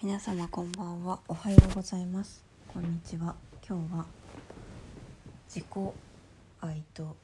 皆様こんばんは。おはようございます。こんにちは。今日は自己愛と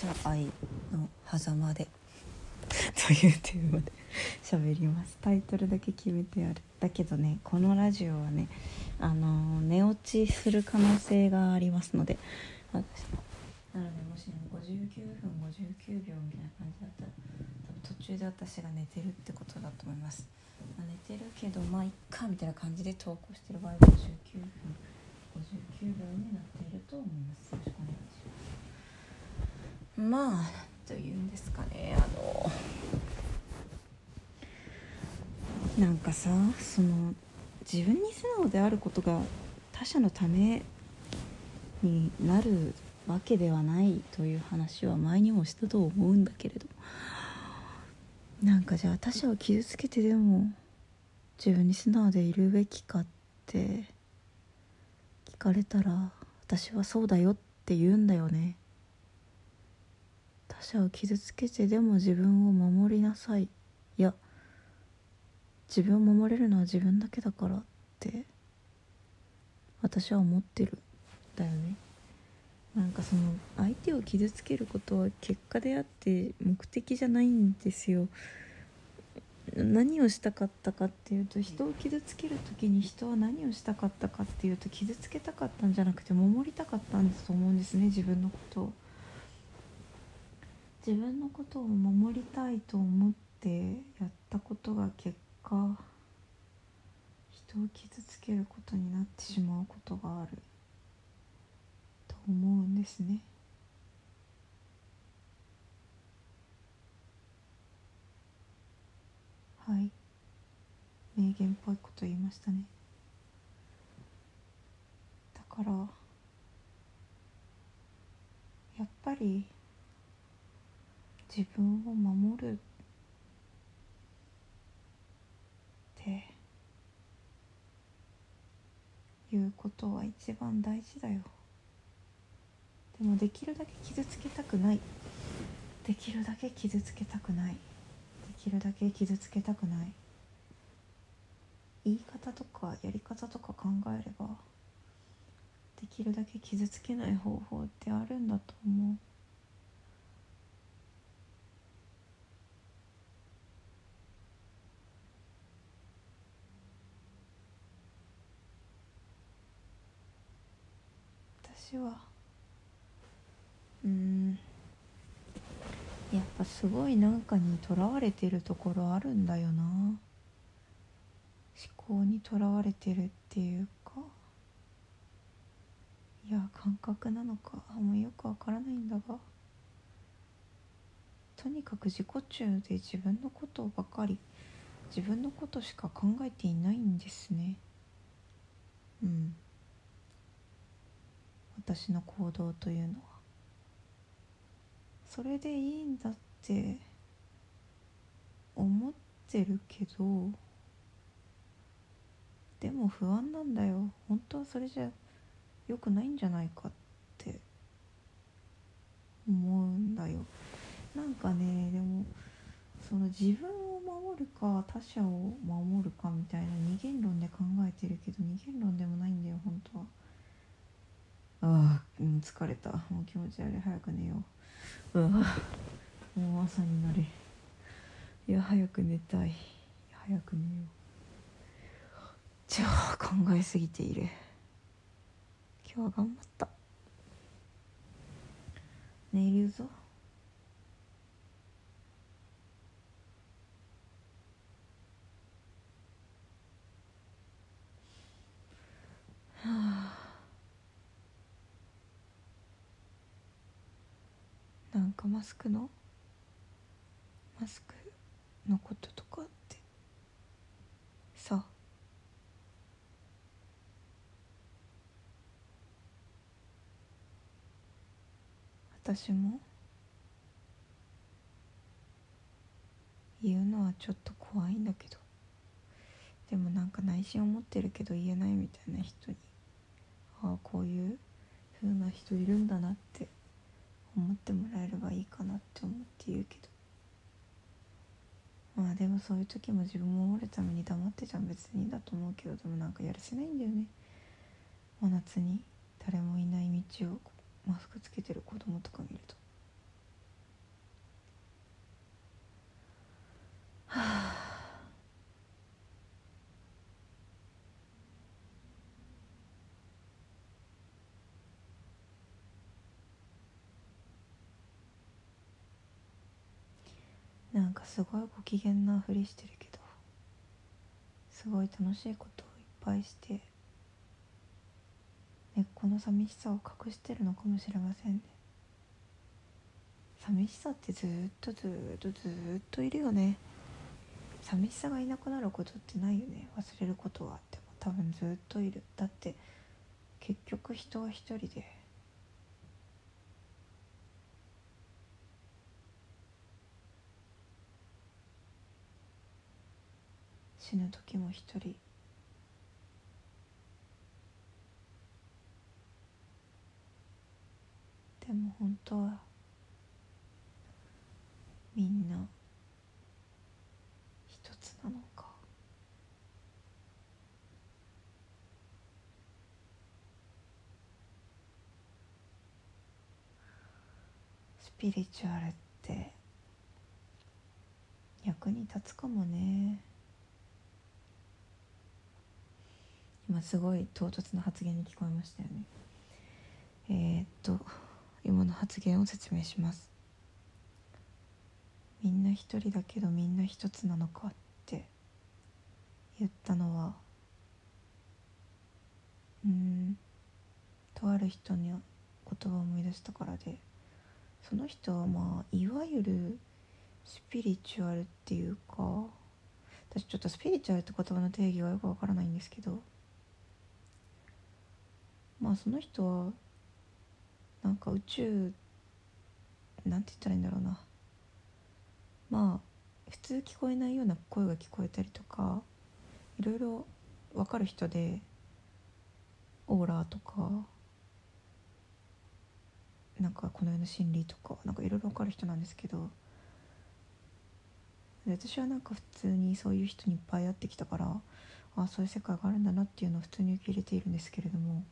他者愛の狭間で というテーマで 喋ります。タイトルだけ決めてある。だけどねこのラジオはねあの寝落ちする可能性がありますので。私なのでもしね59分59秒みたいな感じだったら多分途中で私が寝てるってことだと思います、寝てるけどまあいっかみたいな感じで投稿してる場合は59分59秒になっていると思います。よろしくお願いします。まあというんですかねあのなんかさその自分に素直であることが他者のためになるわけではないという話は前にもしたと思うんだけれど。なんかじゃあ他者を傷つけてでも自分に素直でいるべきかって聞かれたら私はそうだよって言うんだよね。他者を傷つけてでも自分を守りなさい。いや自分を守れるのは自分だけだからって私は思ってるだよね。なんかその相手を傷つけることは結果であって目的じゃないんですよ。何をしたかったかっていうと人を傷つける時に人は何をしたかったかっていうと傷つけたかったんじゃなくて守りたかったんだと思うんですね自分のことを。自分のことを守りたいと思ってやったことが結果人を傷つけることになってしまうことがあると思うんですね。はい名言っぽいこと言いましたね。だからやっぱり自分を守るっていうことは一番大事だよ。でもできるだけ傷つけたくない。できるだけ傷つけたくない。きるだけ傷つけたくない。言い方とかやり方とか考えればできるだけ傷つけない方法ってあるんだと思う。私はうん。やっぱすごいなんかにとらわれてるところあるんだよな。思考にとらわれてるっていうか。いや感覚なのか。もうよくわからないんだが。とにかく自己中で自分のことばかり自分のことしか考えていないんですね。うん。私の行動というのは。それでいいんだって思ってるけどでも不安なんだよ。本当はそれじゃ良くないんじゃないかって思うんだよ。なんかねでもその自分を守るか他者を守るかみたいな二元論で考えてるけど二元論でもないんだよ本当は。ああ、疲れた。もう気持ち悪い。早く寝よう。うわもう朝になれいや早く寝たい。早く寝よう。じゃあ考えすぎている。今日は頑張った。寝るぞ。はあ。なんかマスクのマスクのこととかってさ私も言うのはちょっと怖いんだけどでもなんか内心思ってるけど言えないみたいな人にああこういう風な人いるんだなって思ってもらえればいいかなって思って言うけど。まあでもそういう時も自分を守るために黙ってちゃ別にだと思うけどでもなんかやるせないんだよね。真夏に誰もいない道をマスクつけてる子供とか見ると。なんかすごいご機嫌なふりしてるけどすごい楽しいことをいっぱいして根っこの寂しさを隠してるのかもしれませんね。寂しさってずっとずっとずっといるよね。寂しさがいなくなることってないよね。忘れることは。あっても多分ずっといる。だって結局人は一人で死ぬ時も一人。でも本当はみんな一つなのか。スピリチュアルって役に立つかもね。今すごい唐突な発言に聞こえましたよね。えー、っと今の発言を説明します。みんな一人だけどみんな一つなのかって言ったのはうんとある人に言葉を思い出したからでその人はまあいわゆるスピリチュアルっていうか私ちょっとスピリチュアルって言葉の定義はよくわからないんですけどまあその人はなんか宇宙なんて言ったらいいんだろうな。まあ普通聞こえないような声が聞こえたりとかいろいろ分かる人でオーラとかなんかこの世の心理とかなんかいろいろ分かる人なんですけど私はなんか普通にそういう人にいっぱい会ってきたからああそういう世界があるんだなっていうのを普通に受け入れているんですけれども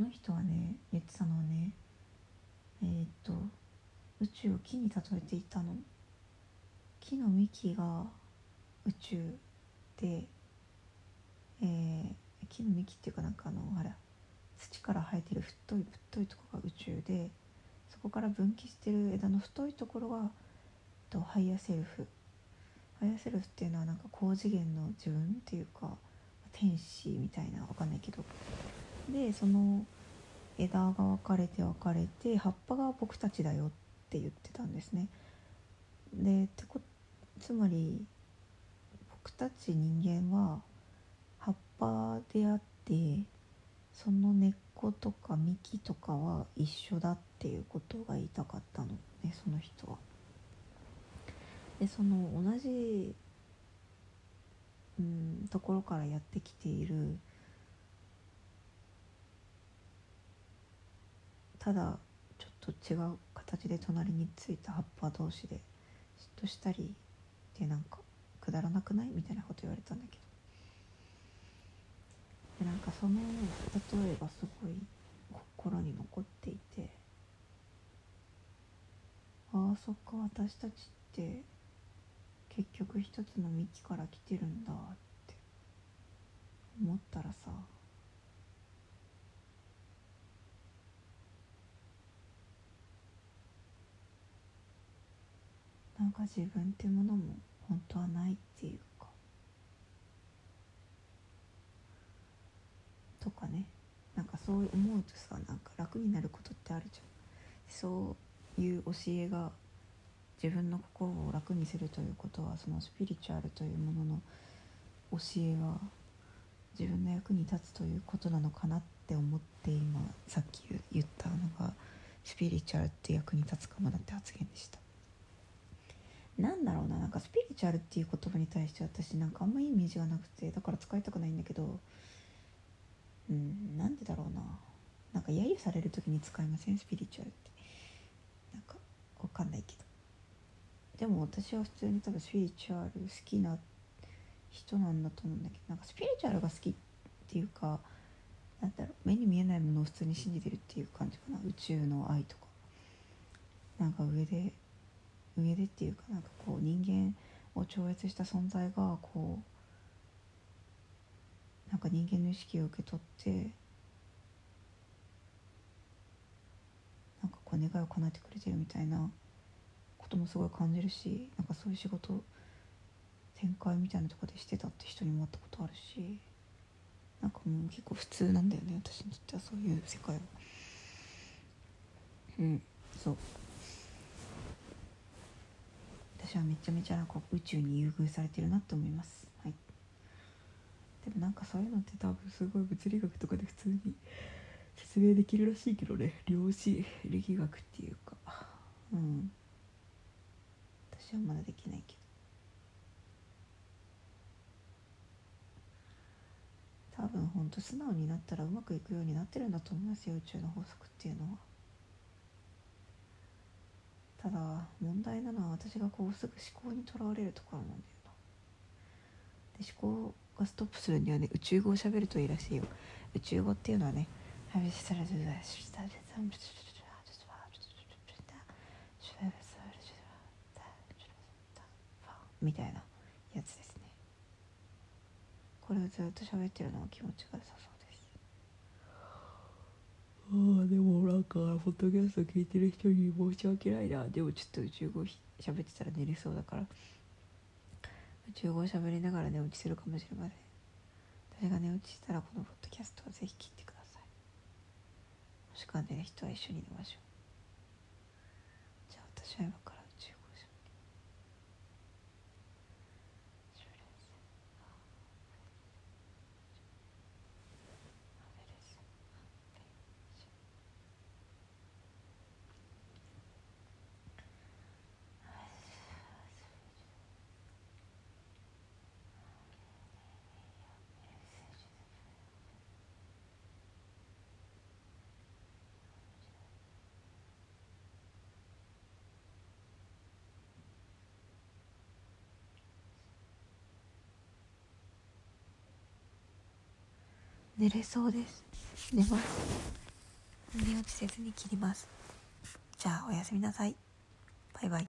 の人はね言ってたのはねえー、っと宇宙を木に例えていたの。木の幹が宇宙で、えー、木の幹っていうかなんかあのあれ土から生えてる太い太いとこが宇宙でそこから分岐してる枝の太いところがとハイヤーセルフ。ハイヤーセルフっていうのはなんか高次元の自分っていうか天使みたいなわかんないけど。でその枝が分かれて分かれて葉っぱが僕たちだよって言ってたんですね。でてこつまり僕たち人間は葉っぱであってその根っことか幹とかは一緒だっていうことが言いたかったのねその人は。でその同じ、うん、ところからやってきているただちょっと違う形で隣についた葉っぱ同士で嫉妬したりってなんかくだらなくないみたいなこと言われたんだけど。でなんかその例えがすごい心に残っていて。ああそっか私たちって結局一つの幹から来てるんだって思ったらさ自分ってものも本当はないっていうか。とかね。なんかそう思うとさなんか楽になることってあるじゃん。そういう教えが自分の心を楽にするということはそのスピリチュアルというものの教えは自分の役に立つということなのかなって思って今さっき言ったのがスピリチュアルって役に立つかもなって発言でした。なんだろうななんかスピリチュアルっていう言葉に対して私なんかあんまいいイメージがなくてだから使いたくないんだけどうんなんでだろうな。なんか揶揄される時に使いません？スピリチュアルって。なんかわかんないけど。でも私は普通に多分スピリチュアル好きな人なんだと思うんだけどなんかスピリチュアルが好きっていうかなんだろう目に見えないものを普通に信じてるっていう感じかな。宇宙の愛とか。なんか上で上でっていうかなんかこう人間を超越した存在がこうなんか人間の意識を受け取ってなんかこう願いを叶えてくれてるみたいなこともすごい感じるしなんかそういう仕事展開みたいなとこでしてたって人にも会ったことあるしなんかもう結構普通なんだよね私にとってはそういう世界は。うんそう。私はめちゃめちゃなんか宇宙に優遇されてるなって思います。はい。でもなんかそういうのって多分すごい物理学とかで普通に説明できるらしいけどね。量子力学っていうか。うん。私はまだできないけど。多分ほんと素直になったらうまくいくようになってるんだと思いますよ宇宙の法則っていうのは。ただ問題なのは私がこうすぐ思考にとらわれるところなんだよなで思考がストップするにはね宇宙語を喋るといいらしいよ。宇宙語っていうのはねみたいなやつですねこれをずっと喋ってるのが気持ちが良さそうああでもなんかポッドキャスト聞いてる人に申し訳ないな。でもちょっと宇宙語喋ってたら寝れそうだから。宇宙語喋りながら寝落ちするかもしれません。誰が寝落ちしたらこのポッドキャストはぜひ聞いてください。もしくは寝る人は一緒に寝ましょう。じゃあ私は今から宇宙語を喋り寝れそうです。寝ます。寝落ちせずに切ります。じゃあおやすみなさい。バイバイ。